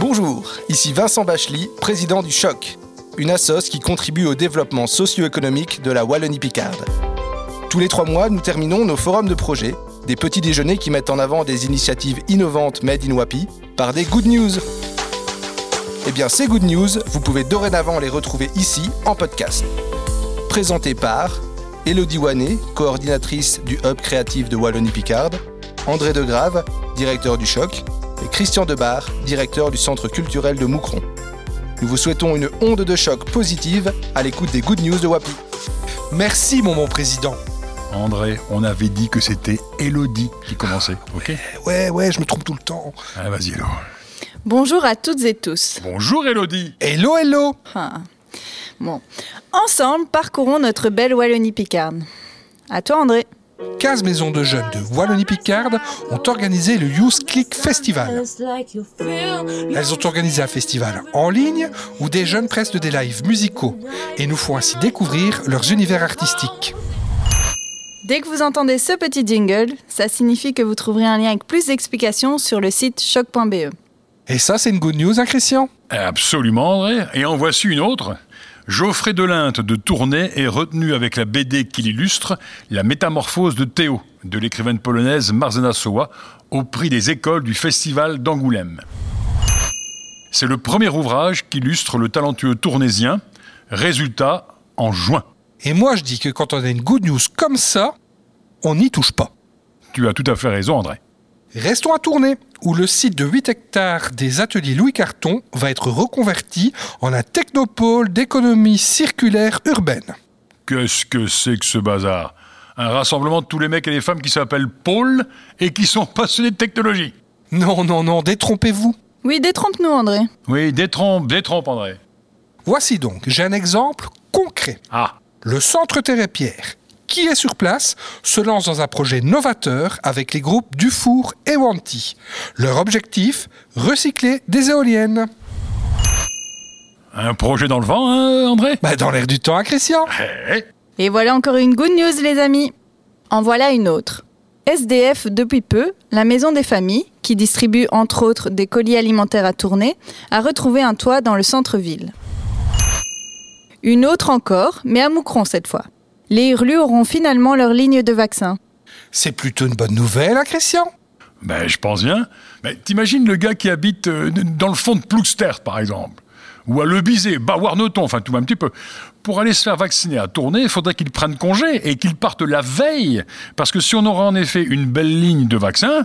Bonjour, ici Vincent Bachely, président du Choc, une assoce qui contribue au développement socio-économique de la Wallonie-Picarde. Tous les trois mois, nous terminons nos forums de projets, des petits déjeuners qui mettent en avant des initiatives innovantes made in Wapi, par des good news. Eh bien, ces good news, vous pouvez dorénavant les retrouver ici en podcast. Présenté par Elodie Wanet, coordinatrice du Hub créatif de Wallonie-Picarde, André Degrave, directeur du Choc, et Christian Debar, directeur du Centre culturel de Moucron. Nous vous souhaitons une onde de choc positive à l'écoute des Good News de Wapi. Merci, mon bon président. André, on avait dit que c'était Elodie qui commençait, ok? Ouais, ouais, je me trompe tout le temps. Ah, vas-y alors. Bonjour à toutes et tous. Bonjour Elodie Hello, hello Ah. Bon. Ensemble, parcourons notre belle Wallonie-Picarde. À toi, André. 15 maisons de jeunes de Wallonie-Picarde ont organisé le Youth Click Festival. Elles ont organisé un festival en ligne où des jeunes prestent des lives musicaux et nous font ainsi découvrir leurs univers artistiques. Dès que vous entendez ce petit jingle, ça signifie que vous trouverez un lien avec plus d'explications sur le site choc.be. Et ça, c'est une good news, hein, Christian? Absolument André. Et en voici une autre. Geoffrey Delinte de Tournai est retenu avec la BD qui l'illustre, La métamorphose de Théo, de l'écrivaine polonaise Marzena Sowa, au prix des écoles du Festival d'Angoulême. C'est le premier ouvrage qui illustre le talentueux tournésien. Résultat, en juin. Et moi, je dis que quand on a une good news comme ça, on n'y touche pas. Tu as tout à fait raison André. Restons à Tournai, où le site de 8 hectares des ateliers Louis Carton va être reconverti en un technopôle d'économie circulaire urbaine. Qu'est-ce que c'est que ce bazar? Un rassemblement de tous les mecs et les femmes qui s'appellent Paul et qui sont passionnés de technologie. Non, non, non, détrompez-vous. Oui, détrompe-nous, André. Oui, détrompe, détrompe André. Voici donc, j'ai un exemple concret. Ah, Le Centre Terre-Pierre, qui est sur place, se lance dans un projet novateur avec les groupes Dufour et Wanty. Leur objectif Recycler des éoliennes. un projet dans le vent, hein, André? Bah, dans l'air du temps, hein, Christian? Eh, Et voilà encore une good news, les amis. En voilà une autre. SDF depuis peu, la maison des familles, qui distribue entre autres des colis alimentaires à tourner, a retrouvé un toit dans le centre-ville. Une autre encore, mais à Moucron cette fois. Les Hurlus auront finalement leur ligne de vaccin. C'est plutôt une bonne nouvelle, hein, Christian? Ben, je pense bien. Mais t'imagines le gars qui habite euh, dans le fond de Plouxtert, par exemple Ou à Le Bizet, bah, Warneton, enfin tout un petit peu. Pour aller se faire vacciner à tourner, il faudrait qu'il prenne congé et qu'il parte la veille. Parce que si on aura en effet une belle ligne de vaccin,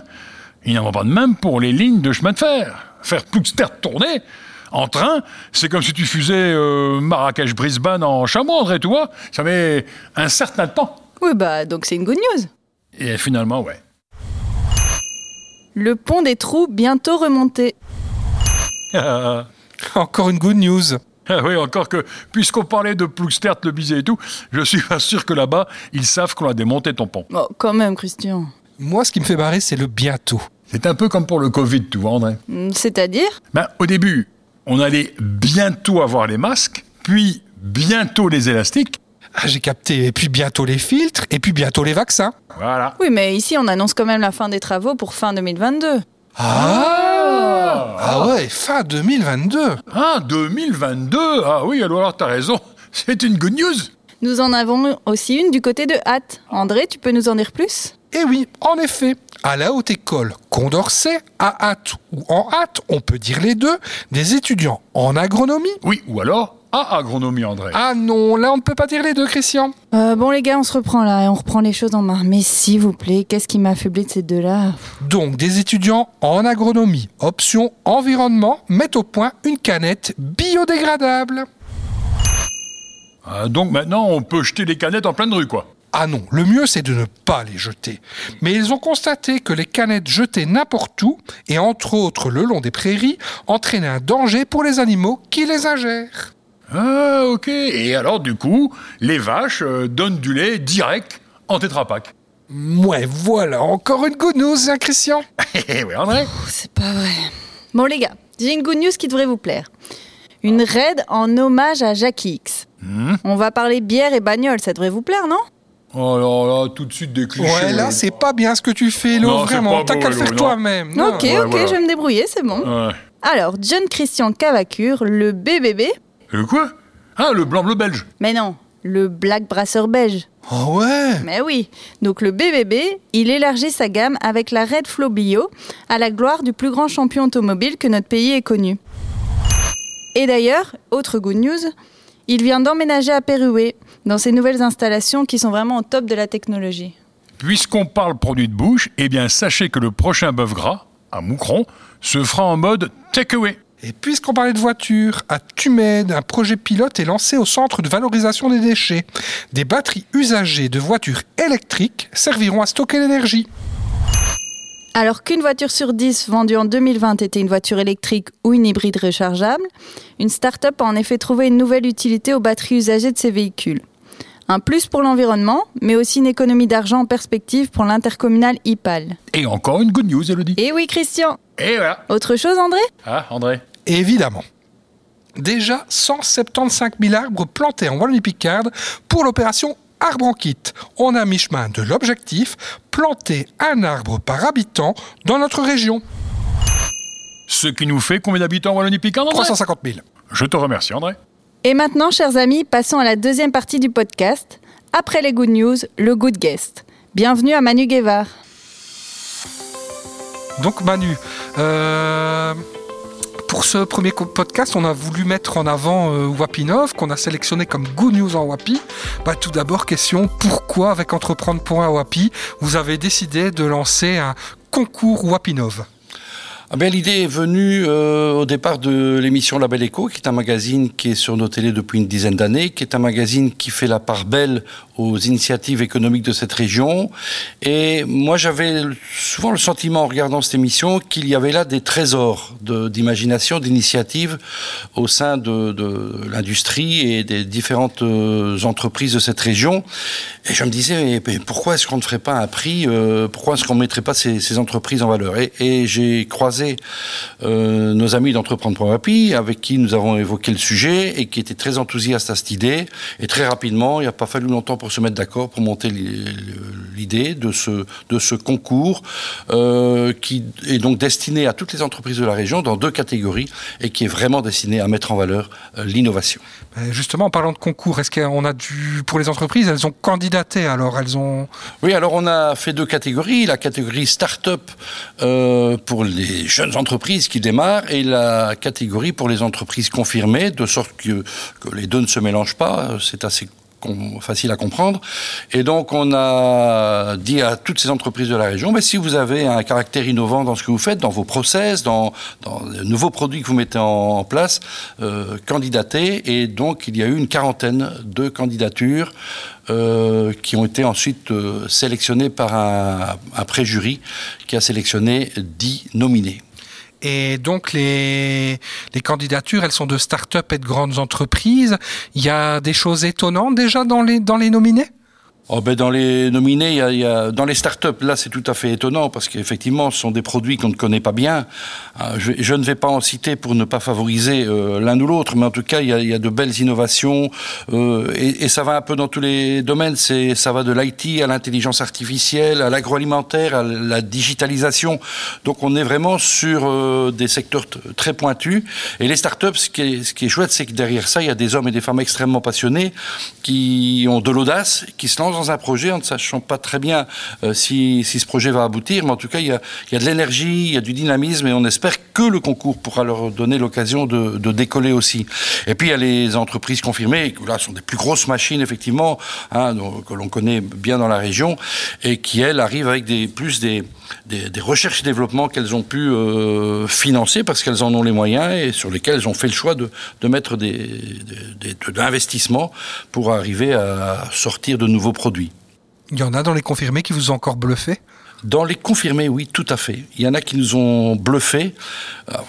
il n'en va pas de même pour les lignes de chemin de fer. Faire Plouxtert tourner en train, c'est comme si tu faisais euh, Marrakech-Brisbane en chameau, André, tu vois Ça met un certain temps. Oui, bah donc c'est une good news. Et finalement, ouais. Le pont des trous bientôt remonté. Ah Encore une good news. oui, encore que, puisqu'on parlait de Plouxtert, le Bizet et tout, je suis pas sûr que là-bas, ils savent qu'on a démonté ton pont. Oh, quand même, Christian. Moi, ce qui me fait barrer, c'est le bientôt. C'est un peu comme pour le Covid, tu vois, André. Hmm, C'est-à-dire? Ben, au début, on allait bientôt avoir les masques, puis bientôt les élastiques. Ah, j'ai capté. Et puis bientôt les filtres, et puis bientôt les vaccins. Voilà. Oui, mais ici on annonce quand même la fin des travaux pour fin 2022. Ah Ah ouais, fin 2022. Ah, 2022 Ah oui, alors, alors t'as raison. C'est une good news. Nous en avons aussi une du côté de Hâte. André, tu peux nous en dire plus? Et oui, en effet, à la haute école Condorcet, à hâte ou en hâte, on peut dire les deux, des étudiants en agronomie. Oui, ou alors à agronomie, André. Ah non, là on ne peut pas dire les deux, Christian. Euh, Bon les gars, on se reprend là et on reprend les choses en main. Mais s'il vous plaît, qu'est-ce qui m'a affaibli de ces deux-là? Donc, des étudiants en agronomie, option environnement, mettent au point une canette biodégradable. Ah, donc maintenant, on peut jeter les canettes en pleine rue, quoi. Ah non, le mieux c'est de ne pas les jeter. Mais ils ont constaté que les canettes jetées n'importe où, et entre autres le long des prairies, entraînaient un danger pour les animaux qui les ingèrent. Ah, ok. Et alors, du coup, les vaches euh, donnent du lait direct en tétrapac. Ouais, voilà, encore une good news, hein, Christian Eh oui, André. Pff, C'est pas vrai. Bon les gars, j'ai une good news qui devrait vous plaire. Une raid en hommage à Jackie X. Hmm. On va parler bière et bagnole, ça devrait vous plaire, non? Oh là là, tout de suite des clichés. Ouais, là, c'est pas bien ce que tu fais, Lo, Non, vraiment. T'as qu'à le faire toi-même. Ok, Ouais, ok, voilà. je vais me débrouiller, c'est bon. Ouais. Alors, John Christian Cavacure, le BBB. Le quoi? Ah, le blanc-bleu belge. Mais non, le Black Brasseur belge. Oh ouais? Mais oui. Donc le BBB, il élargit sa gamme avec la Red Flow Bio, à la gloire du plus grand champion automobile que notre pays ait connu. Et d'ailleurs, autre good news, il vient d'emménager à Péroué, dans ses nouvelles installations qui sont vraiment au top de la technologie. Puisqu'on parle produit de bouche, eh bien sachez que le prochain bœuf gras, à Moucron, se fera en mode takeaway. Et puisqu'on parlait de voitures, à Tumed, un projet pilote est lancé au centre de valorisation des déchets. Des batteries usagées de voitures électriques serviront à stocker l'énergie. Alors qu'une voiture sur 10 vendue en 2020 était une voiture électrique ou une hybride rechargeable, une start-up a en effet trouvé une nouvelle utilité aux batteries usagées de ces véhicules. Un plus pour l'environnement, mais aussi une économie d'argent en perspective pour l'intercommunal IPAL. Et encore une good news, Elodie. Et oui, Christian Et voilà. Autre chose, André? Ah, André Évidemment. Déjà 175 000 arbres plantés en Wallonie-Picarde pour l'opération Arbre en kit. On a mi-chemin de l'objectif, planter un arbre par habitant dans notre région. Ce qui nous fait combien d'habitants en Wallonie-Picardie, André? 350 000. Je te remercie, André. Et maintenant, chers amis, passons à la deuxième partie du podcast. Après les good news, le good guest. Bienvenue à Manu Guevard. Donc Manu, euh, pour ce premier podcast, on a voulu mettre en avant euh, Wapinov, qu'on a sélectionné comme Good News en Wapi. Bah, tout d'abord, question, pourquoi avec Entreprendre.à Wapi, vous avez décidé de lancer un concours Wapinov Ah ben, L'idée est venue euh, au départ de l'émission La Belle Écho, qui est un magazine qui est sur nos télés depuis une dizaine d'années, qui est un magazine qui fait la part belle aux initiatives économiques de cette région. Et moi, j'avais souvent le sentiment, en regardant cette émission, qu'il y avait là des trésors d'imagination, d'initiatives au sein de, l'industrie et des différentes euh, entreprises de cette région. Et je me disais, mais, pourquoi est-ce qu'on ne ferait pas un prix euh, Pourquoi est-ce qu'on ne mettrait pas ces, entreprises en valeur? Et j'ai croisé euh, nos amis d'Entreprendre.api, avec qui nous avons évoqué le sujet et qui étaient très enthousiastes à cette idée. Et très rapidement, il n'y a pas fallu longtemps pour se mettre d'accord pour monter l'i- l'idée de ce, de ce concours euh, qui est donc destiné à toutes les entreprises de la région dans deux catégories et qui est vraiment destiné à mettre en valeur euh, l'innovation. Justement, en parlant de concours, est-ce qu'on a dû, pour les entreprises, elles ont candidaté alors Elles ont. Oui, alors on a fait deux catégories. La catégorie start-up pour les jeunes entreprises qui démarrent et la catégorie pour les entreprises confirmées, de sorte que, que les deux ne se mélangent pas. C'est assez facile à comprendre. Et donc, on a dit à toutes ces entreprises de la région, mais si vous avez un caractère innovant dans ce que vous faites, dans vos process, dans, les nouveaux produits que vous mettez en, en place, euh, candidatez. Et donc, il y a eu une quarantaine de candidatures euh, qui ont été ensuite euh, sélectionnées par un, un pré-jury qui a sélectionné 10 nominés. Et donc, les, candidatures, elles sont de start-up et de grandes entreprises. Il y a des choses étonnantes déjà dans les, dans les nominés? Oh ben dans les nominés, y a, y a- dans les startups, là c'est tout à fait étonnant parce qu'effectivement ce sont des produits qu'on ne connaît pas bien. Euh, Je, ne vais pas en citer pour ne pas favoriser euh, l'un ou l'autre, mais en tout cas il y a, y a de belles innovations euh, et, et ça va un peu dans tous les domaines. C'est ça va de l'IT à l'intelligence artificielle, à l'agroalimentaire, à la digitalisation. Donc on est vraiment sur euh, des secteurs très pointus. Et les startups, ce ce qui est chouette, c'est que derrière ça il y a des hommes et des femmes extrêmement passionnés qui ont de l'audace, qui se lancent dans un projet en ne sachant pas très bien euh, si, si ce projet va aboutir, mais en tout cas, il y a, y a de l'énergie, il y a du dynamisme, et on espère que le concours pourra leur donner l'occasion de, de décoller aussi. Et puis, il y a les entreprises confirmées, qui là sont des plus grosses machines, effectivement, hein, que l'on connaît bien dans la région, et qui, elles, arrivent avec des, plus des, des, recherches et développements qu'elles ont pu euh, financer parce qu'elles en ont les moyens et sur lesquels elles ont fait le choix de, de mettre des, des, de pour arriver à sortir de nouveaux Il y en a dans les confirmés qui vous ont encore bluffé? Dans les confirmés, oui, tout à fait. Il y en a qui nous ont bluffés.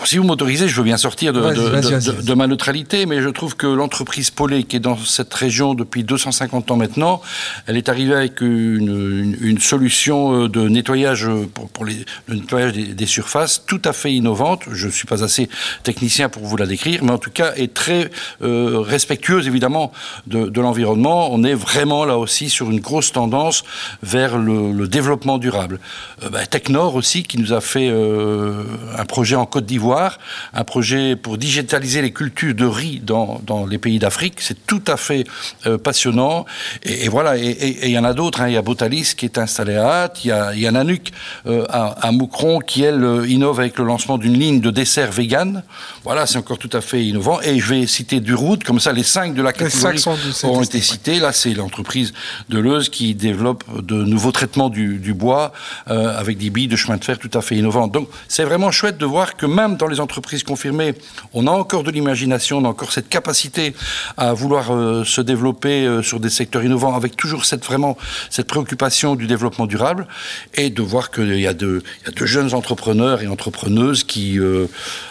si vous m'autorisez, je veux bien sortir de, ma neutralité, mais je trouve que l'entreprise Polé, qui est dans cette région depuis 250 ans maintenant, elle est arrivée avec une, solution euh, de nettoyage pour, les, le nettoyage des, surfaces tout à fait innovante. Je ne suis pas assez technicien pour vous la décrire, mais en tout cas est très euh, respectueuse évidemment de, l'environnement. On est vraiment là aussi sur une grosse tendance vers le, développement durable. Euh, bah, Technor aussi qui nous a fait euh, un projet en Côte d'Ivoire, un projet pour digitaliser les cultures de riz dans, dans les pays d'Afrique. C'est tout à fait passionnant. Et, voilà, et il y en a d'autres. Hein. Il y a Botalis qui est installé à Hâte, il y a, y a Nanuc à, à Moucron qui, elle, innove avec le lancement d'une ligne de dessert vegan. Voilà, c'est encore tout à fait innovant. Et je vais citer Duroute, comme ça les cinq de la catégorie ont été cités. Là, c'est l'entreprise de Leuze qui développe de nouveaux traitements du, bois euh, avec des billes de chemin de fer tout à fait innovantes. Donc, c'est vraiment chouette de voir que même dans les entreprises confirmées, on a encore de l'imagination, on a encore cette capacité à vouloir euh, se développer euh, sur des secteurs innovants avec toujours cette vraiment cette préoccupation du développement durable et de voir qu'il y, a de, y a de jeunes entrepreneurs et entrepreneuses qui,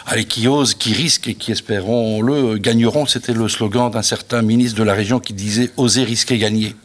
allez, qui osent, qui risquent et qui, espérons-le, gagneront. C'était le slogan d'un certain ministre de la région qui disait oser, risquer, gagner.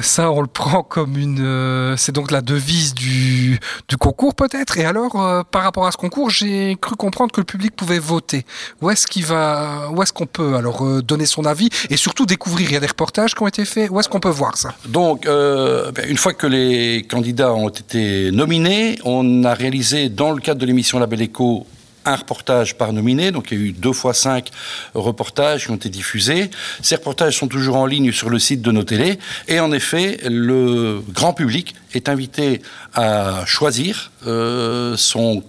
Ça, on le prend comme une. Euh, c'est donc la devise du, concours, peut-être. Et alors, euh, par rapport à ce concours, j'ai cru comprendre que le public pouvait voter. Où est-ce qu'il va Où est-ce qu'on peut alors euh, donner son avis et surtout découvrir? Il y a des reportages qui ont été faits. Où est-ce qu'on peut voir ça? Donc, ben, une fois que les candidats ont été nominés, on a réalisé dans le cadre de l'émission Label Echo un reportage par nominé, donc il y a eu deux fois cinq reportages qui ont été diffusés. Ces reportages sont toujours en ligne sur le site de nos télés, et en effet, le grand public est invité à choisir euh, son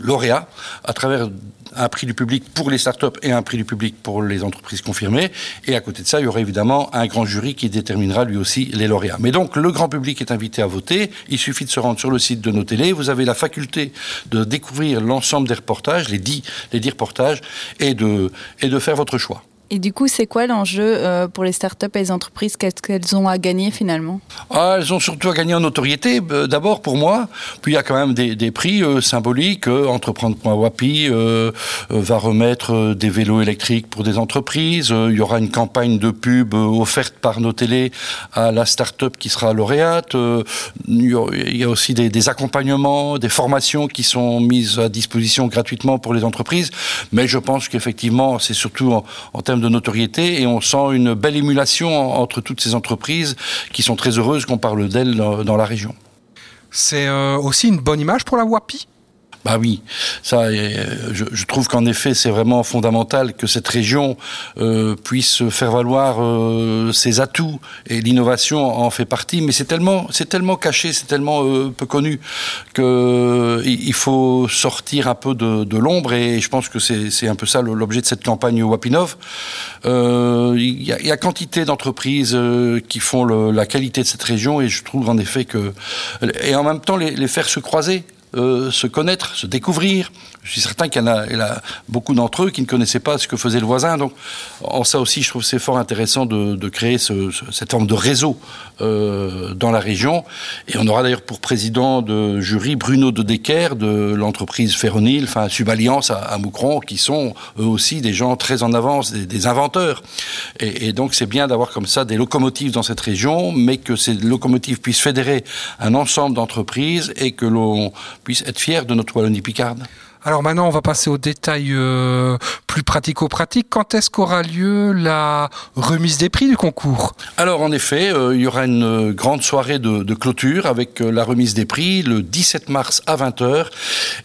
lauréat à travers un prix du public pour les startups et un prix du public pour les entreprises confirmées. Et à côté de ça, il y aura évidemment un grand jury qui déterminera lui aussi les lauréats. Mais donc, le grand public est invité à voter. Il suffit de se rendre sur le site de nos télés. Vous avez la faculté de découvrir l'ensemble des reportages, les dix, les dix reportages, et de, et de faire votre choix. Et du coup, c'est quoi l'enjeu euh, pour les startups et les entreprises? Qu'est-ce qu'elles ont à gagner finalement? Ah, Elles ont surtout à gagner en notoriété, euh, d'abord pour moi. Puis il y a quand même des, prix euh, symboliques. Entreprendre.wapi va remettre des vélos électriques pour des entreprises. il y aura une campagne de pub offerte par nos télés à la startup qui sera lauréate. il y a aussi des, accompagnements, des formations qui sont mises à disposition gratuitement pour les entreprises. Mais je pense qu'effectivement, c'est surtout en, en termes de notoriété et on sent une belle émulation entre toutes ces entreprises qui sont très heureuses qu'on parle d'elles dans la région. C'est euh, aussi une bonne image pour la WAPI? Bah oui, ça, euh, je, trouve qu'en effet, c'est vraiment fondamental que cette région euh, puisse faire valoir euh, ses atouts et l'innovation en fait partie. Mais c'est tellement, c'est tellement caché, c'est tellement peu connu que il faut sortir un peu de, l'ombre. Et je pense que c'est un peu ça l'objet de cette campagne Wapinov. Il y, a, quantité d'entreprises qui font la qualité de cette région, et je trouve en effet que et en même temps les, les faire se croiser. Euh, se connaître, se découvrir. Je suis certain qu'il y en a, beaucoup d'entre eux qui ne connaissaient pas ce que faisait le voisin. Donc, en ça aussi, je trouve c'est fort intéressant de, créer ce, cette forme de réseau euh, dans la région. Et on aura d'ailleurs pour président de jury Bruno de Decker de l'entreprise Ferronil, enfin Suballiance à, à, Moucron, qui sont eux aussi des gens très en avance, des, inventeurs. Et donc, c'est bien d'avoir comme ça des locomotives dans cette région, mais que ces locomotives puissent fédérer un ensemble d'entreprises et que l'on puisse être fier de notre Wallonie-Picarde. Alors maintenant, on va passer aux détails euh, plus pratico-pratiques. Quand est-ce qu'aura lieu la remise des prix du concours? Alors en effet, euh, il y aura une grande soirée de, clôture avec euh, la remise des prix le 17 mars à 20h.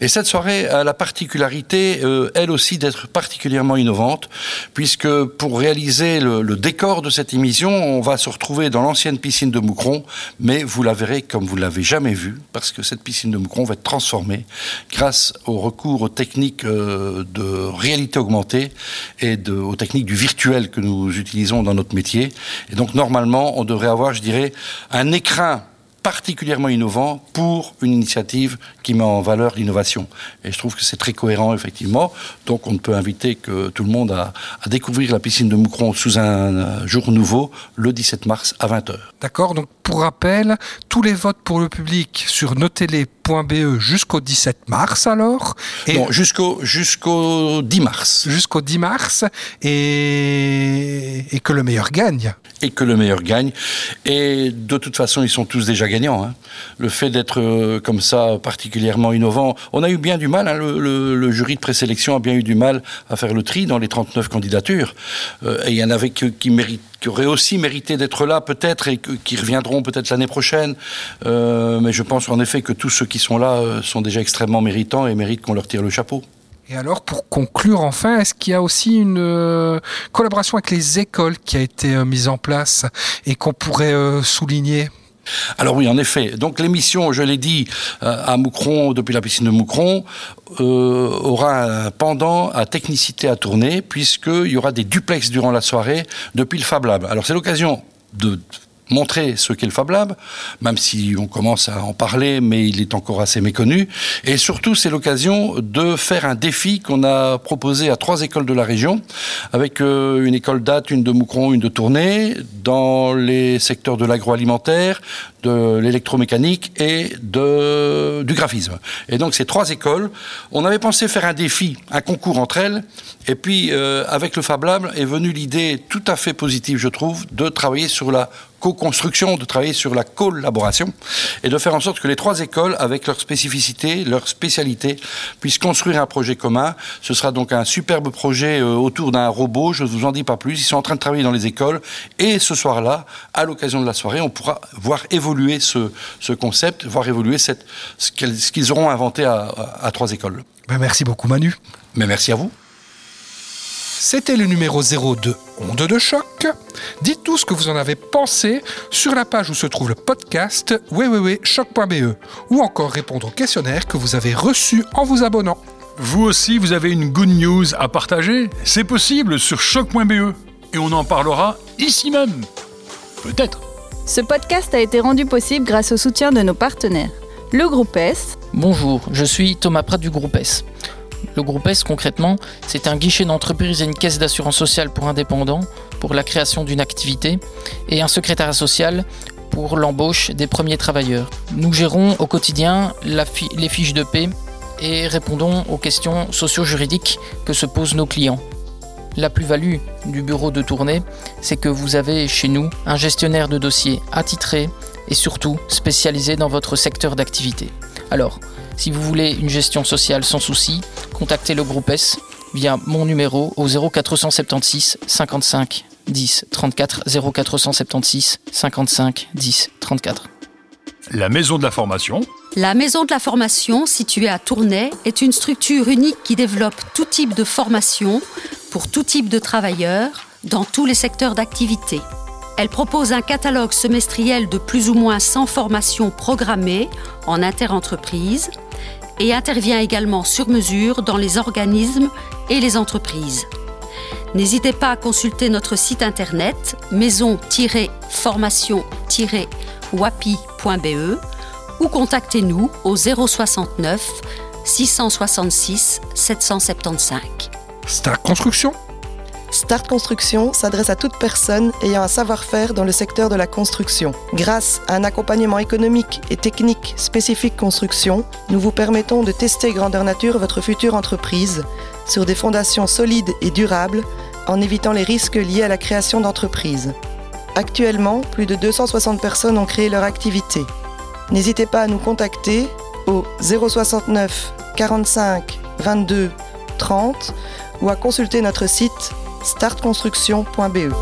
Et cette soirée a la particularité, elle aussi, d'être particulièrement innovante, puisque pour réaliser le, décor de cette émission, on va se retrouver dans l'ancienne piscine de Moucron, mais vous la verrez comme vous l'avez jamais vue, parce que cette piscine de Moucron va être transformée grâce au recours aux techniques euh, de réalité augmentée et aux techniques du virtuel que nous utilisons dans notre métier. Et donc normalement, on devrait avoir, je dirais, un écrin particulièrement innovant pour une initiative qui met en valeur l'innovation. Et je trouve que c'est très cohérent, effectivement. Donc on ne peut inviter que tout le monde à, découvrir la piscine de Moucron sous un jour nouveau, le 17 mars à 20h. D'accord. Pour rappel, tous les votes pour le public sur notele.be jusqu'au 17 mars alors. Et jusqu'au jusqu'au 10 mars. Jusqu'au 10 mars et, et que le meilleur gagne et que le meilleur gagne. Et de toute façon, ils sont tous déjà gagnants. Hein. Le fait d'être euh, comme ça particulièrement innovant, on a eu bien du mal, hein, le, jury de présélection a bien eu du mal à faire le tri dans les 39 candidatures. Euh, et il y en avait qui, qui auraient aussi mérité d'être là peut-être et qui reviendront peut-être l'année prochaine. Euh, mais je pense en effet que tous ceux qui sont là sont déjà extrêmement méritants et méritent qu'on leur tire le chapeau. Et alors, pour conclure enfin, est-ce qu'il y a aussi une euh, collaboration avec les écoles qui a été euh, mise en place et qu'on pourrait euh, souligner? Alors oui, en effet. Donc l'émission, je l'ai dit, à Moucron, depuis la piscine de Moucron, aura un pendant à technicité à tourner, puisqu'il y aura des duplex durant la soirée depuis le Fab Lab. Alors c'est l'occasion de montrer ce qu'est le Fab Lab, même si on commence à en parler, mais il est encore assez méconnu. Et surtout, c'est l'occasion de faire un défi qu'on a proposé à trois écoles de la région, avec euh, une école date, une de Moucron, une de Tournai, dans les secteurs de l'agroalimentaire, de l'électromécanique et de, du graphisme. Et donc ces trois écoles, on avait pensé faire un défi, un concours entre elles, et puis euh, avec le Fab Lab est venue l'idée tout à fait positive, je trouve, de travailler sur la co-construction, de travailler sur la collaboration et de faire en sorte que les trois écoles, avec leurs spécificités, leurs spécialités, puissent construire un projet commun. Ce sera donc un superbe projet euh, autour d'un robot, je ne vous en dis pas plus. Ils sont en train de travailler dans les écoles et ce soir-là, à l'occasion de la soirée, on pourra voir évoluer ce, ce concept, voir évoluer cette, ce qu'ils auront inventé à, à, trois écoles. Ben merci beaucoup Manu. Mais merci à vous. C'était le numéro 02 Onde de choc. Dites-nous ce que vous en avez pensé sur la page où se trouve le podcast www.choc.be ou encore répondre au questionnaire que vous avez reçu en vous abonnant. Vous aussi, vous avez une good news à partager? C'est possible sur choc.be et on en parlera ici même. Peut-être. Ce podcast a été rendu possible grâce au soutien de nos partenaires. Le groupe S. Bonjour, je suis Thomas Prat du groupe S. Le groupe S, concrètement, c'est un guichet d'entreprise et une caisse d'assurance sociale pour indépendants pour la création d'une activité et un secrétariat social pour l'embauche des premiers travailleurs. Nous gérons au quotidien les fiches de paix et répondons aux questions socio-juridiques que se posent nos clients. La plus-value du bureau de tournée, c'est que vous avez chez nous un gestionnaire de dossiers attitré et surtout spécialisé dans votre secteur d'activité. Alors, si vous voulez une gestion sociale sans souci, contactez le groupe S via mon numéro au 0476 55 10 34 0476 55 10 34. La Maison de la Formation. La Maison de la Formation, située à Tournai, est une structure unique qui développe tout type de formation pour tout type de travailleurs dans tous les secteurs d'activité. Elle propose un catalogue semestriel de plus ou moins 100 formations programmées en interentreprise et intervient également sur mesure dans les organismes et les entreprises. N'hésitez pas à consulter notre site internet maison-formation-wapi.be ou contactez-nous au 069 666 775. Start Construction Start Construction s'adresse à toute personne ayant un savoir-faire dans le secteur de la construction. Grâce à un accompagnement économique et technique spécifique construction, nous vous permettons de tester grandeur nature votre future entreprise sur des fondations solides et durables en évitant les risques liés à la création d'entreprises. Actuellement, plus de 260 personnes ont créé leur activité. N'hésitez pas à nous contacter au 069 45 22 30 ou à consulter notre site startconstruction.be.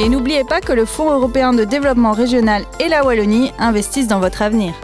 Et n'oubliez pas que le Fonds européen de développement régional et la Wallonie investissent dans votre avenir.